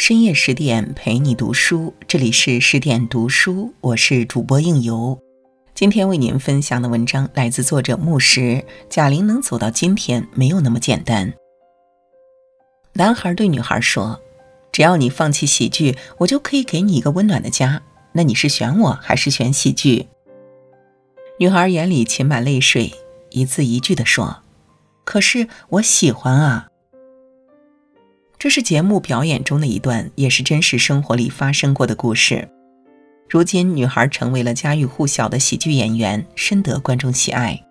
深夜十点陪你读书，这里是十点读书，我是主播应由。今天为您分享的文章来自作者木石。贾玲能走到今天，没有那么简单。男孩对女孩说：“只要你放弃喜剧，我就可以给你一个温暖的家。那你是选我还是选喜剧？”女孩眼里噙满泪水，一字一句地说：“可是我喜欢啊。”这是节目表演中的一段，也是真实生活里发生过的故事。如今，女孩成为了家喻户晓的喜剧演员，深得观众喜爱。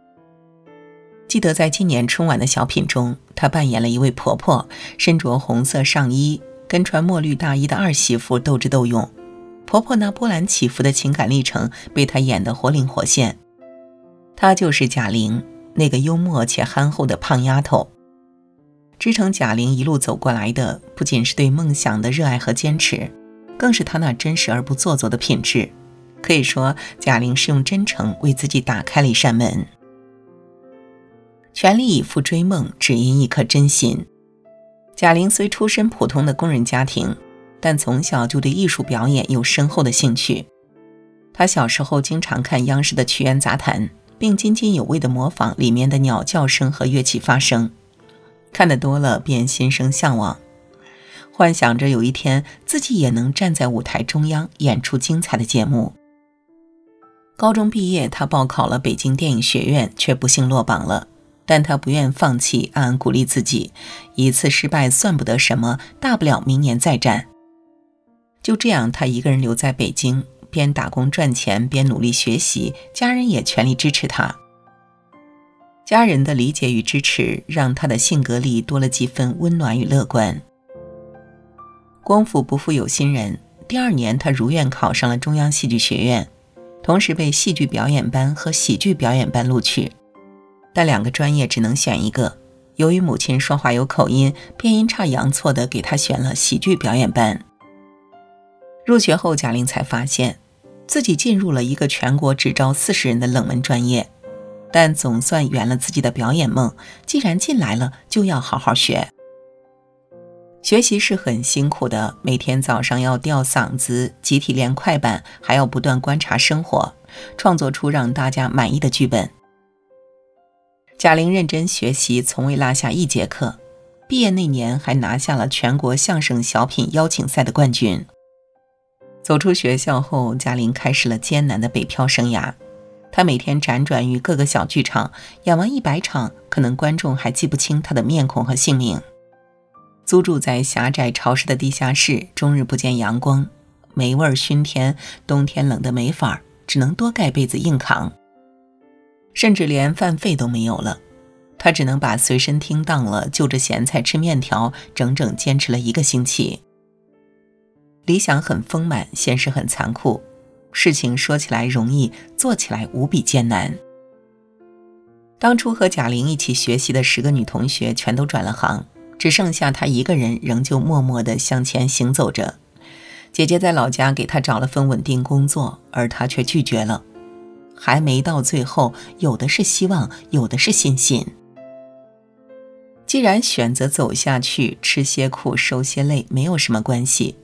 记得在今年春晚的小品中，她扮演了一位婆婆，身着红色上衣，跟穿墨绿大衣的二媳妇斗智斗勇。婆婆那波澜起伏的情感历程被她演得活灵活现。她就是贾玲，那个幽默且憨厚的胖丫头。支撑贾玲一路走过来的，不仅是对梦想的热爱和坚持，更是她那真实而不做作的品质。可以说，贾玲是用真诚为自己打开了一扇门。全力以赴追梦，只因一颗真心。贾玲虽出身普通的工人家庭，但从小就对艺术表演有深厚的兴趣。她小时候经常看央视的曲苑杂谈，并津津有味地模仿里面的鸟叫声和乐器发声。看得多了，便心生向往，幻想着有一天自己也能站在舞台中央演出精彩的节目。高中毕业，他报考了北京电影学院，却不幸落榜了。但他不愿放弃，暗暗鼓励自己：一次失败算不得什么，大不了明年再战。就这样，他一个人留在北京，边打工赚钱，边努力学习，家人也全力支持他。家人的理解与支持，让他的性格里多了几分温暖与乐观。功夫不负有心人，第二年他如愿考上了中央戏剧学院，同时被戏剧表演班和喜剧表演班录取，但两个专业只能选一个。由于母亲说话有口音，便阴差阳错的给他选了喜剧表演班。入学后，贾玲才发现，自己进入了一个全国只招四十人的冷门专业。但总算圆了自己的表演梦。既然进来了，就要好好学。学习是很辛苦的，每天早上要吊嗓子，集体练快板，还要不断观察生活，创作出让大家满意的剧本。贾玲认真学习，从未落下一节课。毕业那年，还拿下了全国相声小品邀请赛的冠军。走出学校后，贾玲开始了艰难的北漂生涯。他每天辗转于各个小剧场，演完一百场，可能观众还记不清他的面孔和姓名。租住在狭窄潮湿的地下室，终日不见阳光，霉味熏天，冬天冷得没法，只能多盖被子硬扛。甚至连饭费都没有了，他只能把随身听当了，就着咸菜吃面条，整整坚持了一个星期。理想很丰满，现实很残酷。事情说起来容易，做起来无比艰难。当初和贾玲一起学习的十个女同学全都转了行，只剩下她一个人仍旧默默地向前行走着。姐姐在老家给她找了份稳定工作，而她却拒绝了。还没到最后，有的是希望，有的是信心。既然选择走下去，吃些苦，受些累，没有什么关系。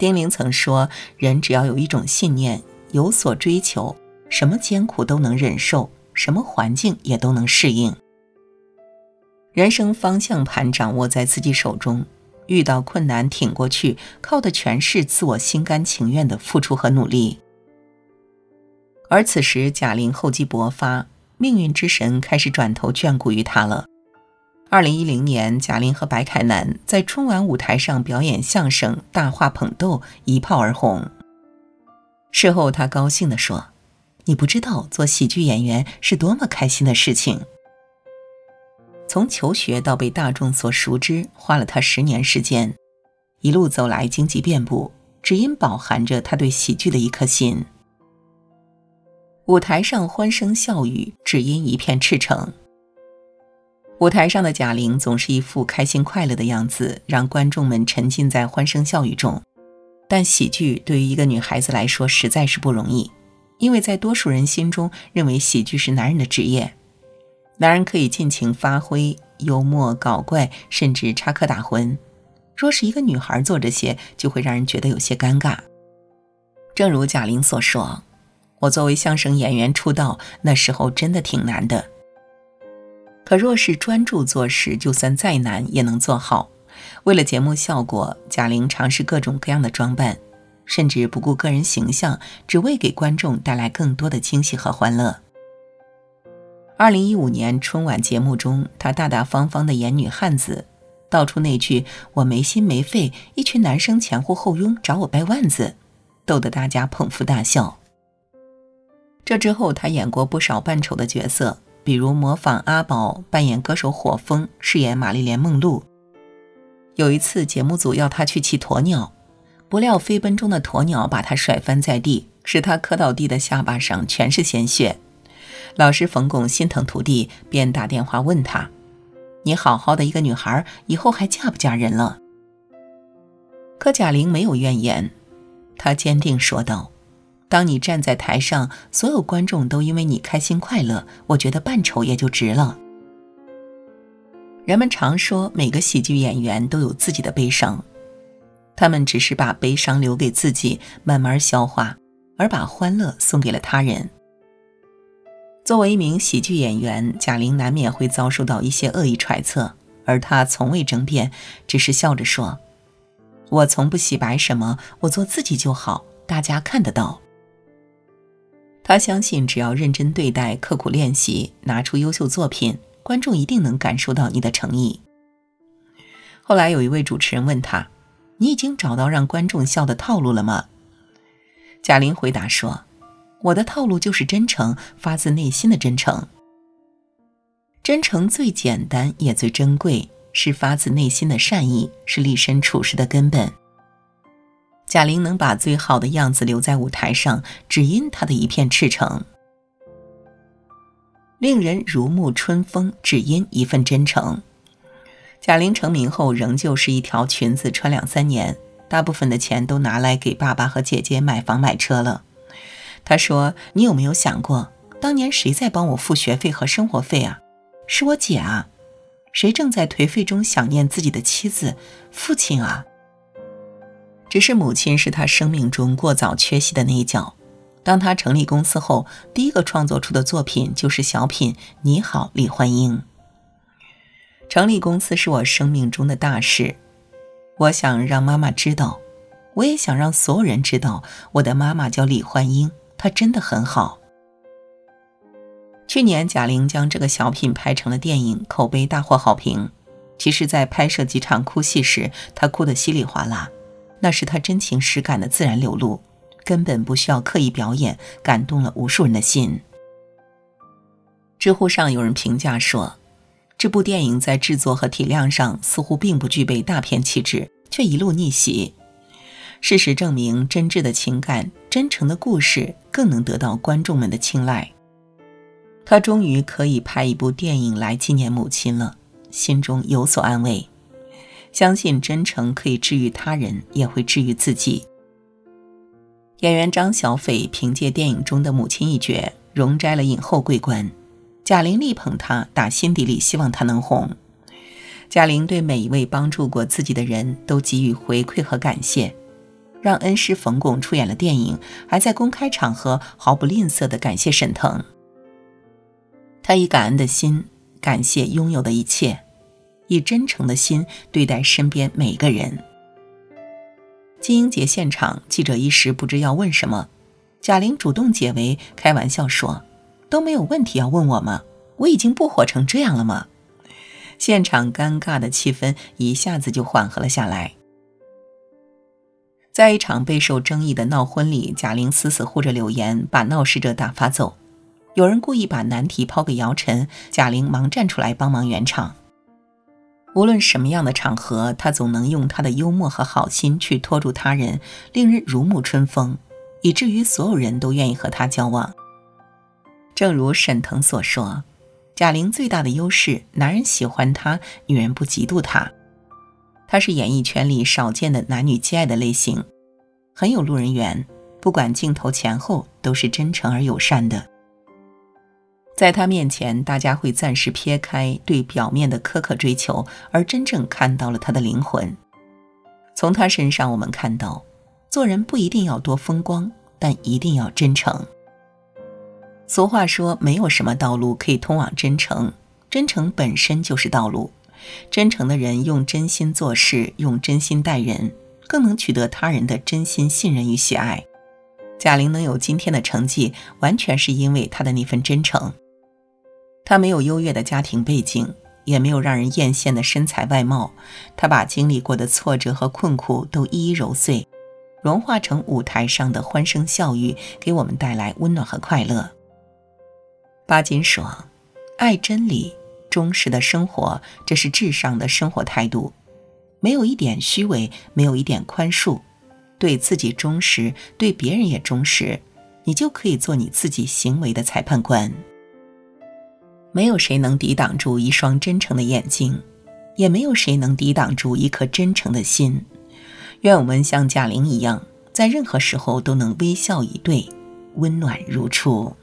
丁玲曾说：“人只要有一种信念，有所追求，什么艰苦都能忍受，什么环境也都能适应。人生方向盘掌握在自己手中，遇到困难挺过去，靠的全是自我心甘情愿的付出和努力。”而此时，贾玲厚积薄发，命运之神开始转头眷顾于她了。二零一零年，贾玲和白凯南在春晚舞台上表演相声《大话捧逗》，一炮而红。事后，她高兴地说：“你不知道做喜剧演员是多么开心的事情。”从求学到被大众所熟知，花了他十年时间。一路走来，荆棘遍布，只因饱含着他对喜剧的一颗心。舞台上欢声笑语，只因一片赤诚。舞台上的贾玲总是一副开心快乐的样子，让观众们沉浸在欢声笑语中。但喜剧对于一个女孩子来说实在是不容易，因为在多数人心中，认为喜剧是男人的职业，男人可以尽情发挥幽默、搞怪，甚至插科打诨。若是一个女孩做这些，就会让人觉得有些尴尬。正如贾玲所说：“我作为相声演员出道，那时候真的挺难的。可若是专注做事，就算再难也能做好。为了节目效果，贾玲尝试各种各样的装扮，甚至不顾个人形象，只为给观众带来更多的惊喜和欢乐。”二零一五年春晚节目中，她大大方方的演女汉子，道出那句“我没心没肺”，一群男生前呼后拥找我掰腕子。逗得大家捧腹大笑。这之后，他演过不少扮丑的角色，比如模仿阿宝扮演歌手火风，饰演玛丽莲梦露。有一次，节目组要他去骑鸵鸟，不料飞奔中的鸵鸟把他甩翻在地，使他磕到地的下巴上全是鲜血。老师冯巩心疼徒弟，便打电话问他：“你好好的一个女孩，以后还嫁不嫁人了？”可贾玲没有怨言。她坚定说道：“当你站在台上，所有观众都因为你开心快乐，我觉得扮丑也就值了。”人们常说，每个喜剧演员都有自己的悲伤，他们只是把悲伤留给自己慢慢消化，而把欢乐送给了他人。作为一名喜剧演员，贾玲难免会遭受到一些恶意揣测，而她从未争辩，只是笑着说。我从不洗白什么，我做自己就好，大家看得到。他相信，只要认真对待、刻苦练习、拿出优秀作品，观众一定能感受到你的诚意。后来有一位主持人问他：“你已经找到让观众笑的套路了吗？”贾玲回答说：“我的套路就是真诚，发自内心的真诚。真诚最简单，也最珍贵。”是发自内心的善意，是立身处世的根本。贾玲能把最好的样子留在舞台上，只因她的一片赤诚；令人如沐春风，只因一份真诚。贾玲成名后，仍旧是一条裙子穿两三年，大部分的钱都拿来给爸爸和姐姐买房买车了。她说：“你有没有想过，当年谁在帮我付学费和生活费啊？是我姐啊。”谁正在颓废中想念自己的妻子、父亲啊？只是母亲是他生命中过早缺席的那一角。当他成立公司后，第一个创作出的作品就是小品《你好，李焕英》。成立公司是我生命中的大事，我想让妈妈知道，我也想让所有人知道，我的妈妈叫李焕英，她真的很好。去年，贾玲将这个小品拍成了电影，口碑大获好评。其实，在拍摄几场哭戏时，她哭得稀里哗啦，那是他真情实感的自然流露，根本不需要刻意表演，感动了无数人的心。知乎上有人评价说，这部电影在制作和体量上似乎并不具备大片气质，却一路逆袭。事实证明，真挚的情感、真诚的故事更能得到观众们的青睐。他终于可以拍一部电影来纪念母亲了，心中有所安慰，相信真诚可以治愈他人，也会治愈自己。演员张小斐凭借电影中的母亲一角，荣摘了影后桂冠。贾玲力捧她，打心底里希望她能红。贾玲对每一位帮助过自己的人都给予回馈和感谢，让恩师冯巩出演了电影，还在公开场合毫不吝啬地感谢沈腾。他以感恩的心感谢拥有的一切，以真诚的心对待身边每个人。金鹰节现场，记者一时不知要问什么，贾玲主动解围，开玩笑说：“都没有问题要问我吗？我已经不火成这样了吗？”现场尴尬的气氛一下子就缓和了下来。在一场备受争议的闹婚里，贾玲死死护着柳岩，把闹事者打发走。有人故意把难题抛给姚晨，贾玲忙站出来帮忙圆场。无论什么样的场合，他总能用他的幽默和好心去拖住他人，令人如沐春风，以至于所有人都愿意和他交往。正如沈腾所说，贾玲最大的优势，男人喜欢她，女人不嫉妒她。她是演艺圈里少见的男女皆爱的类型，很有路人缘，不管镜头前后都是真诚而友善的。在他面前，大家会暂时撇开对表面的苛刻追求，而真正看到了他的灵魂。从他身上，我们看到，做人不一定要多风光，但一定要真诚。俗话说，没有什么道路可以通往真诚，真诚本身就是道路。真诚的人用真心做事，用真心待人，更能取得他人的真心信任与喜爱。贾玲能有今天的成绩，完全是因为她的那份真诚。她没有优越的家庭背景，也没有让人艳羡的身材外貌。她把经历过的挫折和困苦都一一揉碎，融化成舞台上的欢声笑语，给我们带来温暖和快乐。巴金说：“爱真理，忠实的生活，这是至上的生活态度。没有一点虚伪，没有一点宽恕。”对自己忠实，对别人也忠实，你就可以做你自己行为的裁判官。没有谁能抵挡住一双真诚的眼睛，也没有谁能抵挡住一颗真诚的心。愿我们像贾玲一样，在任何时候都能微笑以对，温暖如初。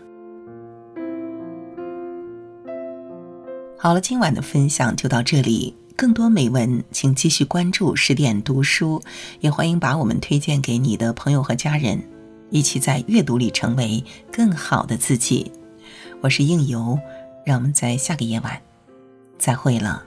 好了，今晚的分享就到这里。更多美文，请继续关注十点读书，也欢迎把我们推荐给你的朋友和家人，一起在阅读里成为更好的自己。我是应由，让我们在下个夜晚再会了。